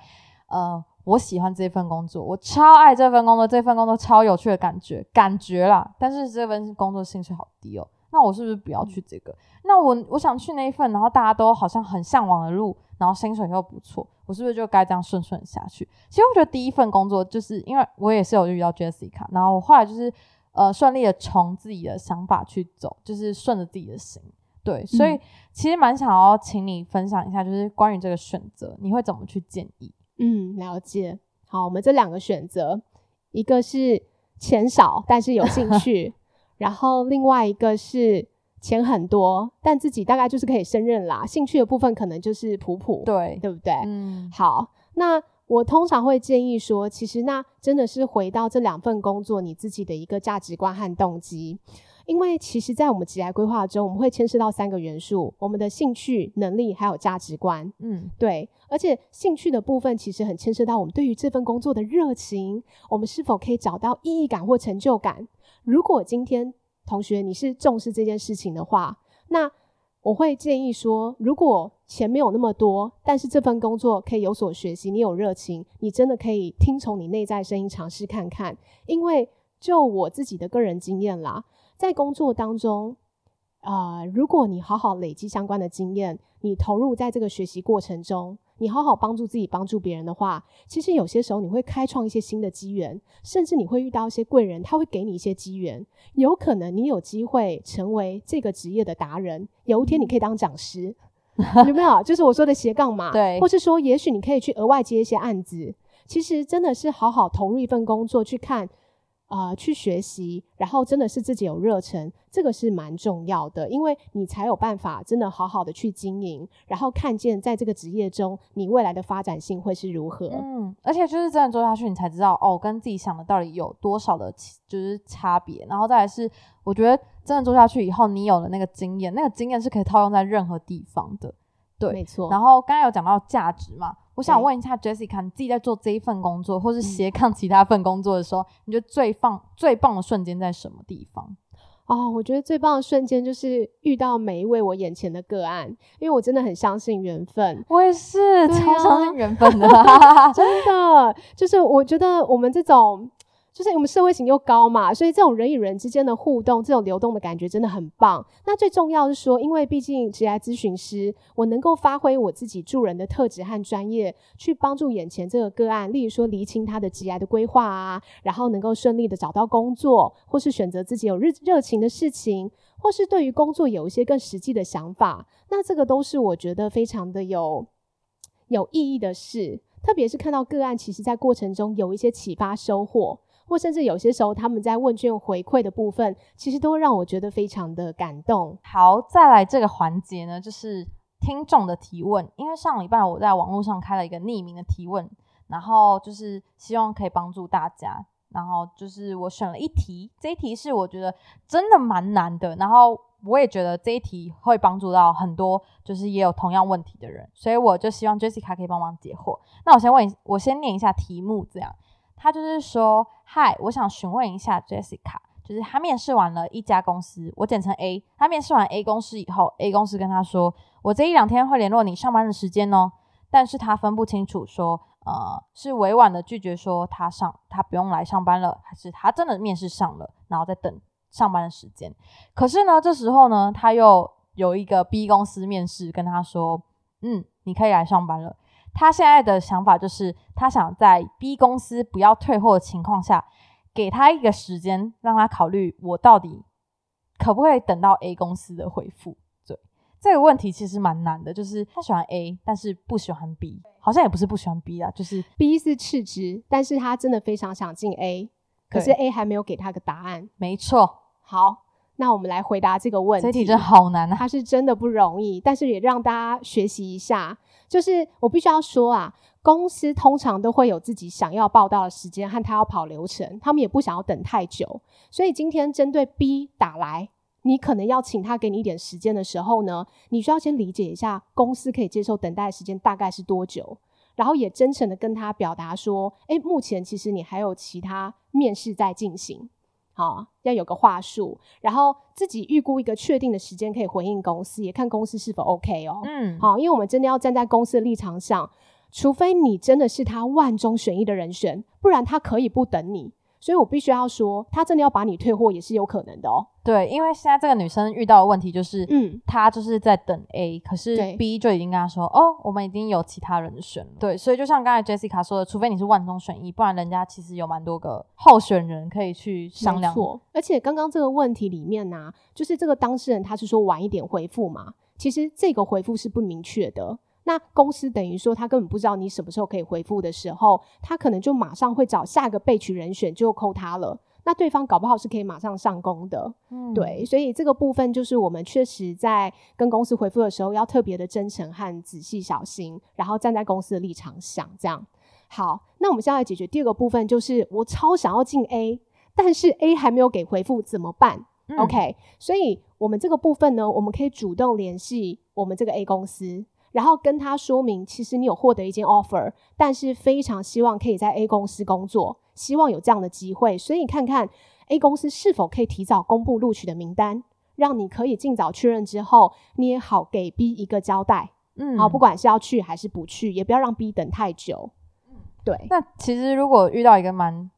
呃。我喜欢这份工作，我超爱这份工作，这份工作超有趣的感觉，感觉啦。但是这份工作薪水好低哦，那我是不是不要去这个？那我我想去那一份，然后大家都好像很向往的路，然后薪水又不错，我是不是就该这样顺顺下去？其实我觉得第一份工作就是因为我也是有遇到 Jessica，然后我后来就是呃顺利的从自己的想法去走，就是顺着自己的心。对，所以其实蛮想要请你分享一下，就是关于这个选择，你会怎么去建议？嗯，了解。好，我们这两个选择，一个是钱少但是有兴趣，然后另外一个是钱很多，但自己大概就是可以胜任啦。兴趣的部分可能就是普普，对，对不对？嗯。好，那我通常会建议说，其实那真的是回到这两份工作你自己的一个价值观和动机。因为其实，在我们职业规划中，我们会牵涉到三个元素：我们的兴趣、能力，还有价值观。嗯，对。而且兴趣的部分，其实很牵涉到我们对于这份工作的热情，我们是否可以找到意义感或成就感。如果今天同学你是重视这件事情的话，那我会建议说，如果钱没有那么多，但是这份工作可以有所学习，你有热情，你真的可以听从你内在声音，尝试看看。因为就我自己的个人经验啦。在工作当中，啊，如果你好好累积相关的经验，你投入在这个学习过程中，你好好帮助自己、帮助别人的话，其实有些时候你会开创一些新的机缘，甚至你会遇到一些贵人，他会给你一些机缘，有可能你有机会成为这个职业的达人，有一天你可以当讲师，有没有？就是我说的斜杠嘛，对，或是说，也许你可以去额外接一些案子，其实真的是好好投入一份工作去看。啊，去学习，然后真的是自己有热忱，这个是蛮重要的，因为你才有办法真的好好的去经营，然后看见在这个职业中你未来的发展性会是如何。嗯，而且就是真的做下去，你才知道哦，跟自己想的到底有多少的就是差别。然后再来是，我觉得真的做下去以后，你有了那个经验，那个经验是可以套用在任何地方的。对，没错。然后刚才有讲到价值嘛。我想问一下 Jessica，你自己在做这一份工作，或是斜杠其他份工作的时候，你觉得最棒、最棒的瞬间在什么地方？哦，我觉得最棒的瞬间就是遇到每一位我眼前的个案，因为我真的很相信缘分。我也是超相信缘分的，真的。就是我觉得我们这种就是我们社会型又高嘛，所以这种人与人之间的互动，这种流动的感觉真的很棒。那最重要是说，因为毕竟职业咨询师，我能够发挥我自己助人的特质和专业，去帮助眼前这个个案，例如说厘清他的职业的规划啊，然后能够顺利的找到工作，或是选择自己有热热情的事情，或是对于工作有一些更实际的想法，那这个都是我觉得非常的有有意义的事。特别是看到个案，其实在过程中有一些启发收获。或甚至有些时候，他们在问卷回馈的部分，其实都会让我觉得非常的感动。好，再来这个环节呢，就是听众的提问。因为上礼拜我在网络上开了一个匿名的提问，然后就是希望可以帮助大家。然后就是我选了一题，这一题是我觉得真的蛮难的。然后我也觉得这一题会帮助到很多，就是也有同样问题的人。所以我就希望 Jessica 可以帮忙解惑。那我先问，我先念一下题目，这样。他就是说，嗨，我想询问一下 Jessica，就是他面试完了一家公司，我简称 A。他面试完 A 公司以后，A 公司跟他说，我这一两天会联络你上班的时间哦。但是他分不清楚，说，呃，是委婉的拒绝说他上，他不用来上班了，还是他真的面试上了，然后再等上班的时间。可是呢，这时候呢，他又有一个 B 公司面试，跟他说，嗯，你可以来上班了。他现在的想法就是，他想在 B 公司不要退货的情况下，给他一个时间，让他考虑我到底可不可以等到 A 公司的回复。对这个问题其实蛮难的，就是他喜欢 A，但是不喜欢 B，好像也不是不喜欢 B 啊，就是 B 是赤职，但是他真的非常想进 A，可是 A 还没有给他个答案。没错，好。那我们来回答这个问题。这题真好难啊！它是真的不容易，但是也让大家学习一下。就是我必须要说啊，公司通常都会有自己想要报道的时间和他要跑流程，他们也不想要等太久。所以今天针对 B 打来，你可能要请他给你一点时间的时候呢，你需要先理解一下公司可以接受等待的时间大概是多久，然后也真诚的跟他表达说：，诶，目前其实你还有其他面试在进行。好，要有个话术，然后自己预估一个确定的时间可以回应公司，也看公司是否 OK 哦。嗯，好，因为我们真的要站在公司的立场上，除非你真的是他万中选一的人选，不然他可以不等你。所以我必须要说，他真的要把你退货也是有可能的哦。对，因为现在这个女生遇到的问题就是，嗯，她就是在等 A，可是 B 就已经跟她说，哦，我们已经有其他人选了。对，所以就像刚才 Jessica 说的，除非你是万中选一，不然人家其实有蛮多个候选人可以去商量。错，而且刚刚这个问题里面呢，就是这个当事人他是说晚一点回复嘛，其实这个回复是不明确的。那公司等于说他根本不知道你什么时候可以回复的时候，他可能就马上会找下一个备取人选就扣他了。那对方搞不好是可以马上上工的，嗯，对，所以这个部分就是我们确实在跟公司回复的时候要特别的真诚和仔细小心，然后站在公司的立场想这样。好，那我们现在来解决第二个部分，就是我超想要进 A，但是 A 还没有给回复怎么办？OK，所以我们这个部分呢，我们可以主动联系我们这个 A 公司。然后跟他说明，其实你有获得一件 offer，但是非常希望可以在 A 公司工作，希望有这样的机会，所以你看看 A 公司是否可以提早公布录取的名单，让你可以尽早确认之后，你也好给 B 一个交代。嗯，好，不管是要去还是不去，也不要让 B 等太久。嗯，对。那其实如果遇到一个蛮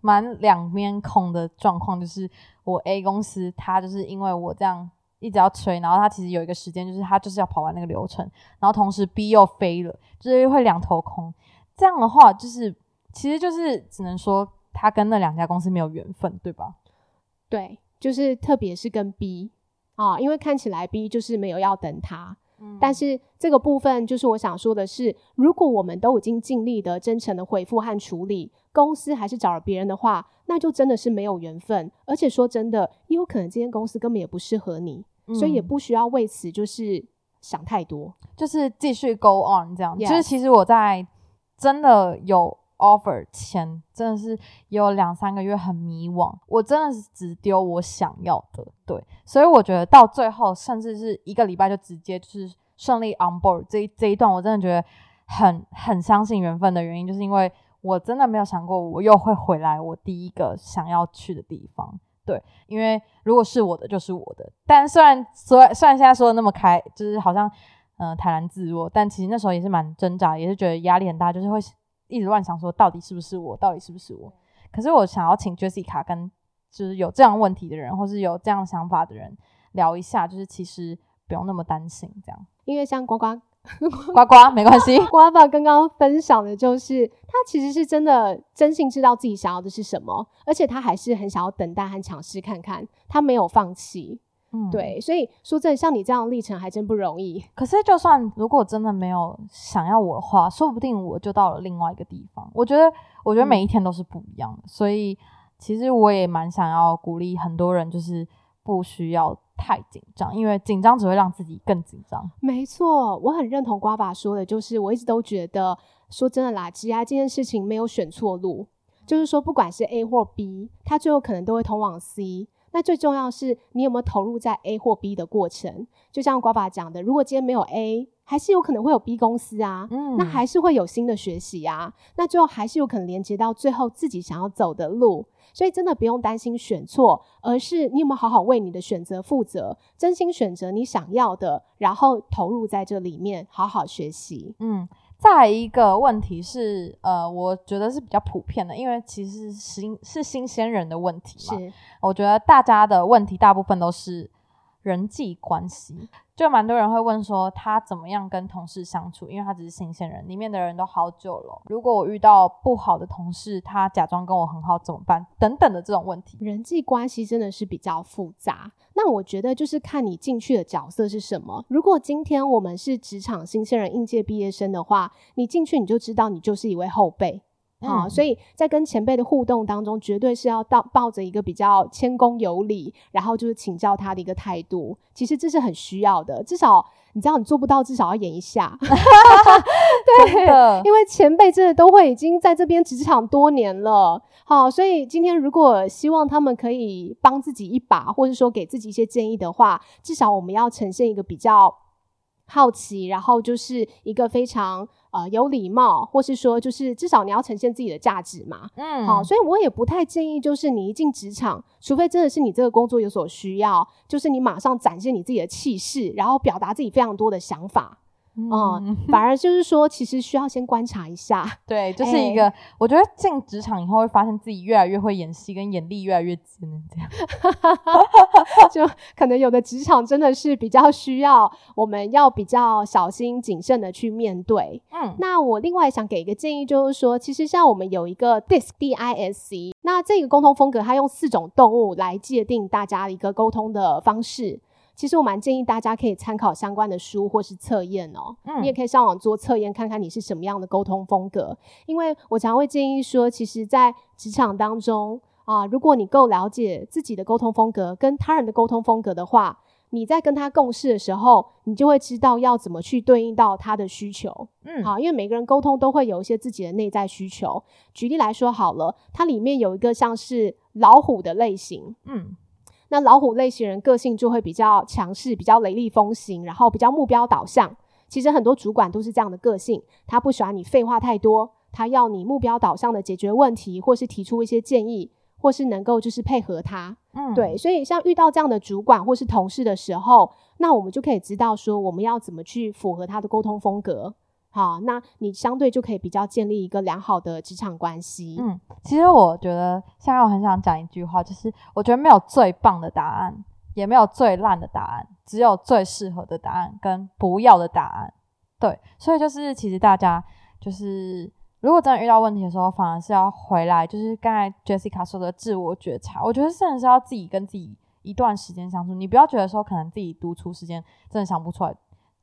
蛮两面空的状况，就是我 A 公司，他就是因为我这样。一直要催，然后他其实有一个时间，就是他就是要跑完那个流程，然后同时 B 又飞了，就是会两头空。这样的话，就是其实就是只能说他跟那两家公司没有缘分，对吧？对，就是特别是跟 B 啊，因为看起来 B 就是没有要等他。嗯，但是这个部分就是我想说的是，如果我们都已经尽力的真诚的回复和处理，公司还是找了别人的话，那就真的是没有缘分。而且说真的，也有可能这间公司根本也不适合你。所以也不需要为此就是想太多，就是继续 go on 这样。就是其实我在真的有 offer 前，真的是有两三个月很迷惘，我真的是只丢我想要的。对，所以我觉得到最后，甚至是一个礼拜就直接就是顺利 on board 这这一段，我真的觉得很很相信缘分的原因，就是因为我真的没有想过我又会回来我第一个想要去的地方。对，因为如果是我的，就是我的。但虽然虽虽然现在说的那么开，就是好像嗯坦然自若，但其实那时候也是蛮挣扎，也是觉得压力很大，就是会一直乱想说到底是不是我，到底是不是我。可是我想要请 Jessica 跟就是有这样问题的人，或是有这样想法的人聊一下，就是其实不用那么担心这样。因为像呱呱 呱呱没关系，呱爸刚刚分享的就是他其实是真的真心知道自己想要的是什么，而且他还是很想要等待和尝试看看，他没有放弃。嗯，。对，所以说真的，像你这样的历程还真不容易。可是就算如果真的没有想要我的话，说不定我就到了另外一个地方。我觉得，我觉得每一天都是不一样的，所以其实我也蛮想要鼓励很多人，就是不需要太紧张，因为紧张只会让自己更紧张。没错，我很认同瓜爸说的，就是我一直都觉得，说真的啦，职涯这件事情没有选错路，就是说不管是 A 或 B，它最后可能都会通往 C。那最重要是你有没有投入在 A 或 B 的过程？就像瓜爸讲的，如果今天没有 A，还是有可能会有 B 公司啊，嗯那还是会有新的学习啊，那最后还是有可能连接到最后自己想要走的路。所以真的不用担心选错，而是你有没有好好为你的选择负责，真心选择你想要的，然后投入在这里面，好好学习。嗯，再来一个问题是，呃，我觉得是比较普遍的，因为其实是新是新鲜人的问题嘛。是，我觉得大家的问题大部分都是人际关系，就蛮多人会问说他怎么样跟同事相处，因为他只是新鲜人，里面的人都好久了。如果我遇到不好的同事，他假装跟我很好怎么办？等等的这种问题。人际关系真的是比较复杂。那我觉得就是看你进去的角色是什么。如果今天我们是职场新鲜人、应届毕业生的话，你进去你就知道你就是一位后辈。好、嗯所以在跟前辈的互动当中，绝对是要到抱着一个比较谦恭有礼，然后就是请教他的一个态度。其实这是很需要的，至少你知道你做不到，至少要演一下。真的，因为前辈真的都会已经在这边职场多年了，好，所以今天如果希望他们可以帮自己一把，或者说给自己一些建议的话，至少我们要呈现一个比较好奇，然后就是一个非常呃有礼貌，或是说就是至少你要呈现自己的价值嘛。嗯，好，所以我也不太建议，就是你一进职场，除非真的是你这个工作有所需要，就是你马上展现你自己的气势，然后表达自己非常多的想法。嗯，嗯，反而就是说，其实需要先观察一下。对，就是一个，我觉得进职场以后会发现自己越来越会演戏，跟眼力越来越尖了，这样。就可能有的职场真的是比较需要，我们要比较小心谨慎的去面对。嗯那我另外想给一个建议，就是说，其实像我们有一个 DISC D I S C，那这个沟通风格，它用四种动物来界定大家的一个沟通的方式。其实我蛮建议大家可以参考相关的书或是测验哦。嗯你也可以上网做测验，看看你是什么样的沟通风格。因为我常会建议说，其实，在职场当中啊，如果你够了解自己的沟通风格跟他人的沟通风格的话，你在跟他共事的时候，你就会知道要怎么去对应到他的需求。嗯，好，因为每个人沟通都会有一些自己的内在需求。举例来说好了，它里面有一个像是老虎的类型，嗯那老虎类型人个性就会比较强势，比较雷厉风行，然后比较目标导向。其实很多主管都是这样的个性，他不喜欢你废话太多，他要你目标导向的解决问题，或是提出一些建议，或是能够就是配合他。嗯，对，所以像遇到这样的主管或是同事的时候，那我们就可以知道说我们要怎么去符合他的沟通风格。好，那你相对就可以比较建立一个良好的职场关系。嗯，其实我觉得现在我很想讲一句话，就是我觉得没有最棒的答案，也没有最烂的答案，只有最适合的答案跟不要的答案。对，所以就是其实大家就是如果真的遇到问题的时候，反而是要回来，就是刚才 Jessica 说的自我觉察。我觉得真的是要自己跟自己一段时间相处，你不要觉得说可能自己独处时间真的想不出来。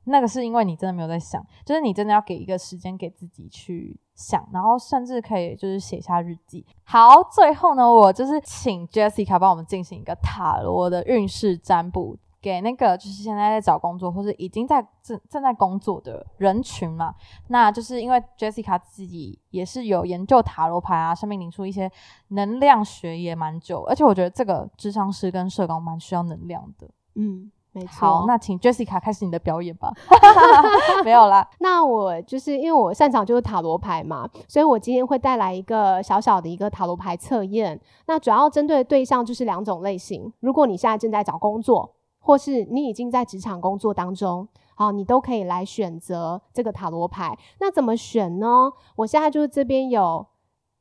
那个是因为你真的没有在想，就是你真的要给一个时间给自己去想，然后甚至可以就是写下日记。好，最后呢，我就是请 Jessica 帮我们进行一个塔罗的运势占卜，给那个就是现在在找工作或是已经在正正在工作的人群嘛。那就是因为 Jessica 自己也是有研究塔罗牌啊、生命灵数一些能量学也蛮久，而且我觉得这个智商师跟社工蛮需要能量的。嗯，没错。好，那请 Jessica 开始你的表演吧。没有啦，那我就是因为我擅长就是塔罗牌嘛，所以我今天会带来一个小小的一个塔罗牌测验。那主要针对的对象就是两种类型。如果你现在正在找工作，或是你已经在职场工作当中，好，你都可以来选择这个塔罗牌。那怎么选呢？我现在就是这边有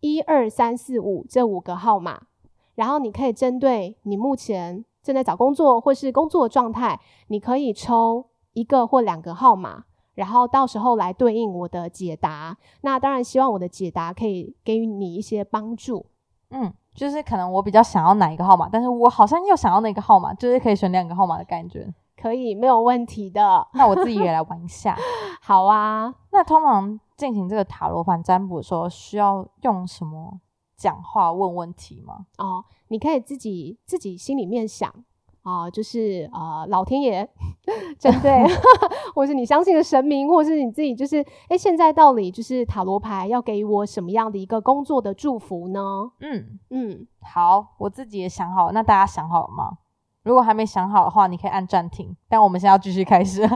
一二三四五这五个号码，然后你可以针对你目前正在找工作或是工作的状态，你可以抽一个或两个号码，然后到时候来对应我的解答。那当然希望我的解答可以给予你一些帮助。嗯，就是可能我比较想要哪一个号码，但是我好像又想要那个号码，就是可以选两个号码的感觉。可以，没有问题的。那我自己也来 玩一下。好啊。那通常进行这个塔罗牌占卜的时候，需要用什么讲话问问题吗？哦，你可以自己自己心里面想啊，就是呃，老天爷 针对，或是你相信的神明，或是你自己，就是哎，现在到底就是塔罗牌要给我什么样的一个工作的祝福呢？嗯嗯，好，我自己也想好，那大家想好了吗？如果还没想好的话，你可以按暂停。但我们现在要继续开始。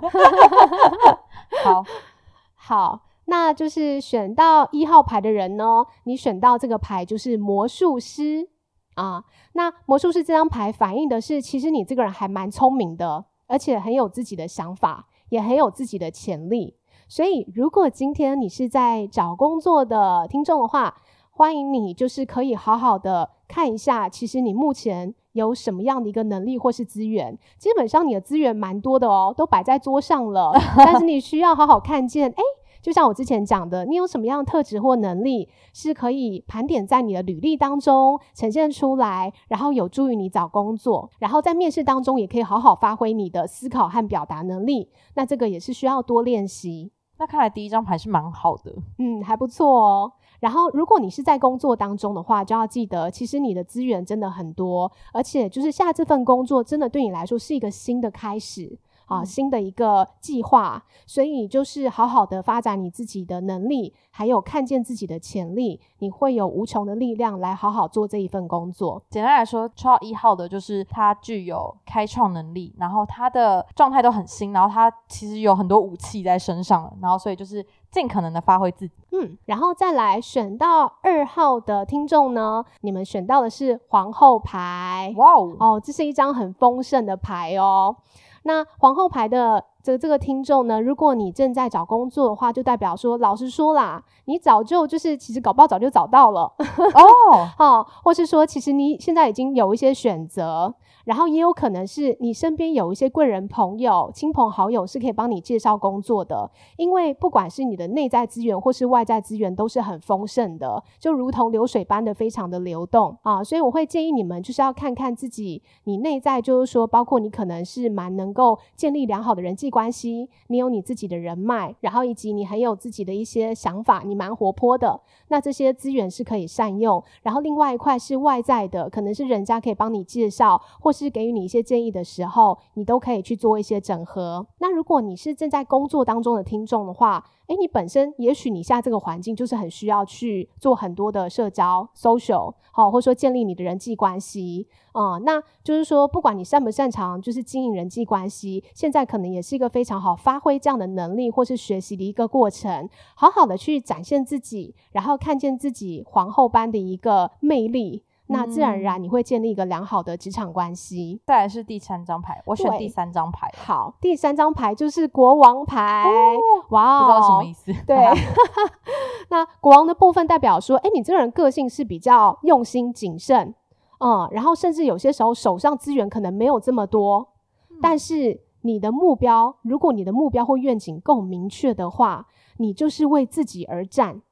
好 好，那就是选到一号牌的人呢，你选到这个牌就是魔术师啊。那魔术师这张牌反映的是，其实你这个人还蛮聪明的，而且很有自己的想法，也很有自己的潜力。所以，如果今天你是在找工作的听众的话，欢迎你就是可以好好的看一下，其实你目前。有什么样的一个能力或是资源？基本上你的资源蛮多的哦，都摆在桌上了。但是你需要好好看见，哎，就像我之前讲的，你有什么样的特质或能力是可以盘点在你的履历当中呈现出来，然后有助于你找工作，然后在面试当中也可以好好发挥你的思考和表达能力。那这个也是需要多练习。那看来第一张牌是蛮好的，嗯，还不错哦。然后，如果你是在工作当中的话，就要记得，其实你的资源真的很多，而且就是下这份工作真的对你来说是一个新的开始。啊，新的一个计划，所以就是好好的发展你自己的能力，还有看见自己的潜力，你会有无穷的力量来好好做这一份工作。简单来说，抽到一号的就是他具有开创能力，然后他的状态都很新，然后他其实有很多武器在身上，然后所以就是尽可能的发挥自己。嗯，然后再来选到二号的听众呢，你们选到的是皇后牌。哇哦，哦，这是一张很丰盛的牌哦。那皇后牌的这这个听众呢，如果你正在找工作的话，就代表说，老实说啦，你早就就是其实搞不好早就找到了 哦，好，或是说，其实你现在已经有一些选择。然后也有可能是你身边有一些贵人朋友、亲朋好友是可以帮你介绍工作的，因为不管是你的内在资源或是外在资源都是很丰盛的，就如同流水般的非常的流动啊。所以我会建议你们就是要看看自己，你内在就是说，包括你可能是蛮能够建立良好的人际关系，你有你自己的人脉，然后以及你很有自己的一些想法，你蛮活泼的，那这些资源是可以善用。然后另外一块是外在的，可能是人家可以帮你介绍或。是给予你一些建议的时候，你都可以去做一些整合。那如果你是正在工作当中的听众的话，诶，你本身也许你现在这个环境就是很需要去做很多的社交 social，好，或者说建立你的人际关系，嗯，那就是说，不管你擅不擅长，就是经营人际关系，现在可能也是一个非常好发挥这样的能力或是学习的一个过程，好好的去展现自己，然后看见自己皇后般的一个魅力。那自然而然你会建立一个良好的职场关系。再来是第三张牌，我选第三张牌。好，第三张牌就是国王牌。哇，哦不知道什么意思。对，那国王的部分代表说，哎，你这个人个性是比较用心谨慎，嗯，然后甚至有些时候手上资源可能没有这么多，但是你的目标，如果你的目标或愿景够明确的话，你就是为自己而战。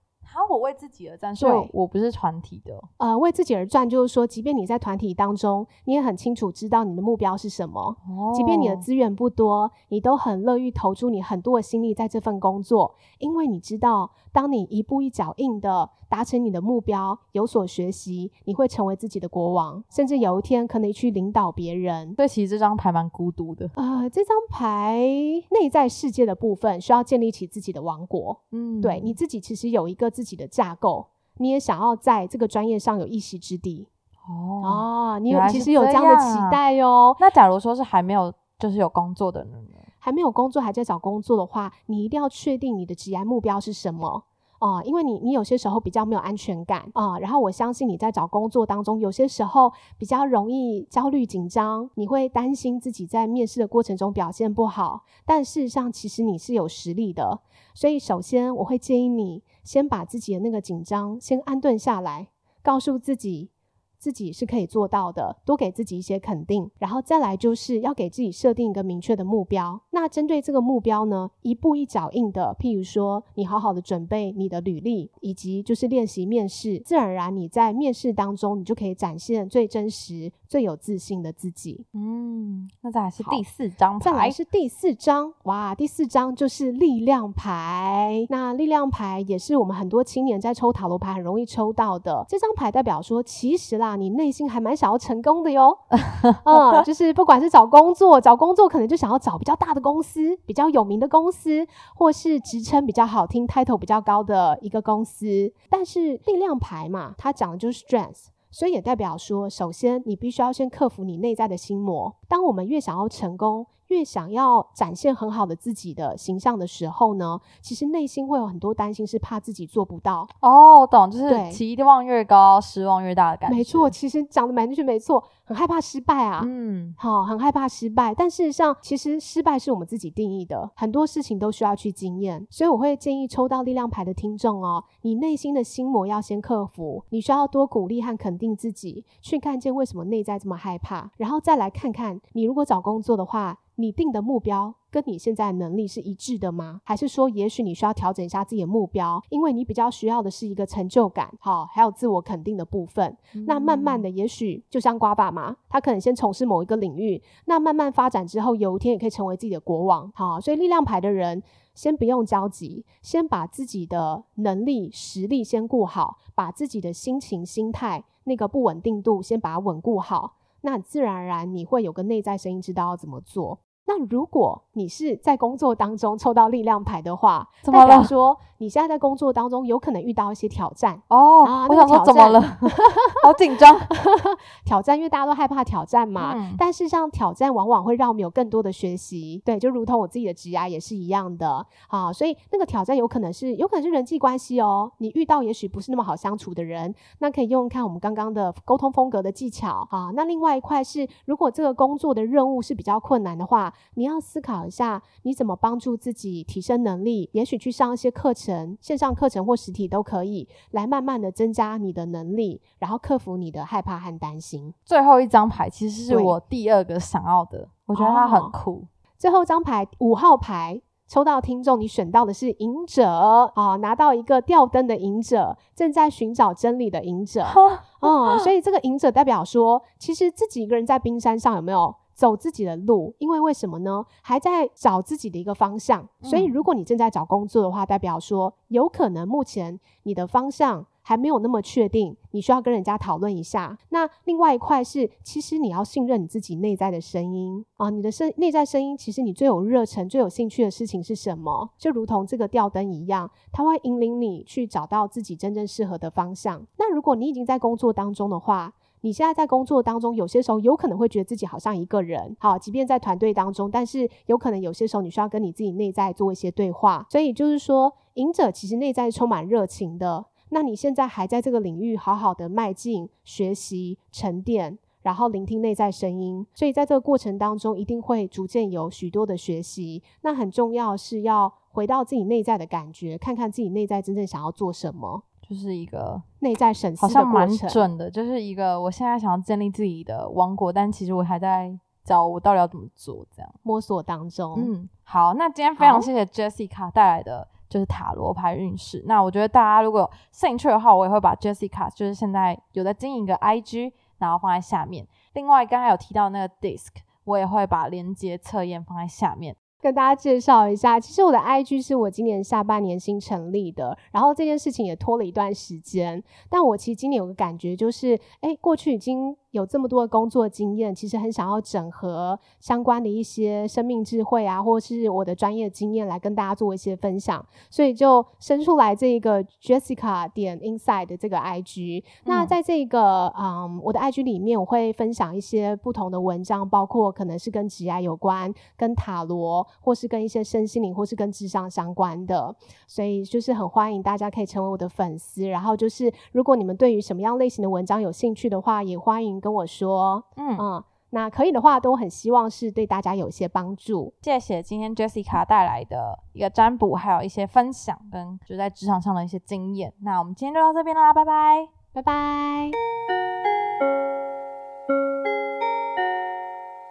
好，我为自己而战，所以我不是团体的。呃，为自己而战，就是说，即便你在团体当中，你也很清楚知道你的目标是什么。哦。即便你的资源不多，你都很乐于投注你很多的心力在这份工作，因为你知道，当你一步一脚印的达成你的目标，有所学习，你会成为自己的国王，甚至有一天可能去领导别人。对，其实这张牌蛮孤独的。呃，这张牌内在世界的部分需要建立起自己的王国。嗯，对，你自己其实有一个。自己的架构，你也想要在这个专业上有一席之地哦。你有其实有这样的期待哟。那假如说是还没有，就是有工作的人，还没有工作还在找工作的话，你一定要确定你的职业目标是什么。啊，因为你你有些时候比较没有安全感啊，然后我相信你在找工作当中，有些时候比较容易焦虑紧张，你会担心自己在面试的过程中表现不好，但事实上其实你是有实力的，所以首先我会建议你先把自己的那个紧张先安顿下来，告诉自己。自己是可以做到的，多给自己一些肯定，然后再来就是要给自己设定一个明确的目标。那针对这个目标呢，一步一脚印的，譬如说，你好好的准备你的履历，以及就是练习面试，自然而然你在面试当中，你就可以展现最真实、最有自信的自己。嗯，那再来是第四张牌，再来是第四张，哇，第四张就是力量牌。那力量牌也是我们很多青年在抽塔罗牌很容易抽到的。这张牌代表说，其实啦。你内心还蛮想要成功的哟，嗯，就是不管是找工作，找工作可能就想要找比较大的公司，比较有名的公司，或是职称比较好听、title 比较高的一个公司。但是力量牌嘛，它讲的就是 strength，所以也代表说，首先你必须要先克服你内在的心魔。当我们越想要成功，越想要展现很好的自己的形象的时候呢，其实内心会有很多担心，是怕自己做不到。哦，懂，就是期望越高，失望越大的感觉。没错，其实讲的蛮就是没错，很害怕失败啊。嗯，好，很害怕失败。但事实上，其实失败是我们自己定义的，很多事情都需要去经验。所以我会建议抽到力量牌的听众哦，你内心的心魔要先克服，你需要多鼓励和肯定自己，去看见为什么内在这么害怕，然后再来看看你如果找工作的话。你定的目标跟你现在能力是一致的吗？还是说，也许你需要调整一下自己的目标，因为你比较需要的是一个成就感，好，还有自我肯定的部分。那慢慢的，也许就像瓜爸嘛，他可能先从事某一个领域，那慢慢发展之后，有一天也可以成为自己的国王。好，所以力量牌的人先不用焦急，先把自己的能力、实力先顾好，把自己的心情、心态那个不稳定度先把它稳固好，那自然而然你会有个内在声音，知道要怎么做。那如果你是在工作当中抽到力量牌的话，代表说你现在在工作当中有可能遇到一些挑战哦。我想说怎么了？好紧张，挑战，因为大家都害怕挑战嘛。但是像挑战往往会让我们有更多的学习，对，就如同我自己的职涯也是一样的啊。所以那个挑战有可能是有可能是人际关系哦，你遇到也许不是那么好相处的人，那可以用看我们刚刚的沟通风格的技巧啊。那另外一块是，如果这个工作的任务是比较困难的话。你要思考一下，你怎么帮助自己提升能力？也许去上一些课程，线上课程或实体都可以，来慢慢的增加你的能力，然后克服你的害怕和担心。最后一张牌其实是我第二个想要的，我觉得它很酷。最后一张牌五号牌抽到听众，你选到的是隐者啊，拿到一个吊灯的隐者，正在寻找真理的隐者。哦，所以这个隐者代表说，其实自己一个人在冰山上有没有？走自己的路，因为为什么呢？还在找自己的一个方向。所以，如果你正在找工作的话，代表说有可能目前你的方向还没有那么确定，你需要跟人家讨论一下。那另外一块是，其实你要信任你自己内在的声音啊，你的声内在声音，其实你最有热忱、最有兴趣的事情是什么？就如同这个吊灯一样，它会引领你去找到自己真正适合的方向。那如果你已经在工作当中的话，你现在在工作当中，有些时候有可能会觉得自己好像一个人，好，即便在团队当中，但是有可能有些时候你需要跟你自己内在做一些对话。所以就是说，赢者其实内在充满热情的。那你现在还在这个领域好好的迈进、学习、沉淀，然后聆听内在声音。所以在这个过程当中，一定会逐渐有许多的学习。那很重要是要回到自己内在的感觉，看看自己内在真正想要做什么。就是一个内在审视，好像蛮准的。就是一个，我现在想要建立自己的王国，但其实我还在找我到底要怎么做，这样摸索当中。嗯，好，那今天非常谢谢 Jessica 带来的就是塔罗牌运势。那我觉得大家如果有兴趣的话，我也会把 Jessica 就是现在有在经营一个 IG，然后放在下面。另外，刚才有提到那个 Disc，我也会把连接测验放在下面。跟大家介绍一下，其实我的 IG 是我今年下半年新成立的，然后这件事情也拖了一段时间。但我其实今年有个感觉，就是哎，过去已经有这么多的工作经验，其实很想要整合相关的一些生命智慧啊，或是我的专业经验来跟大家做一些分享，所以就生出来这一个 Jessica 点 Inside 的这个 IG。那在这个嗯我的 IG 里面，我会分享一些不同的文章，包括可能是跟职业有关、跟塔罗，或是跟一些身心灵，或是跟智商相关的。所以就是很欢迎大家可以成为我的粉丝。然后就是如果你们对于什么样类型的文章有兴趣的话，也欢迎。跟我说，嗯嗯，那可以的话，都很希望是对大家有一些帮助。谢谢今天 Jessica 带来的一个占卜，还有一些分享，跟就在职场上的一些经验。那我们今天就到这边啦，拜拜，拜拜。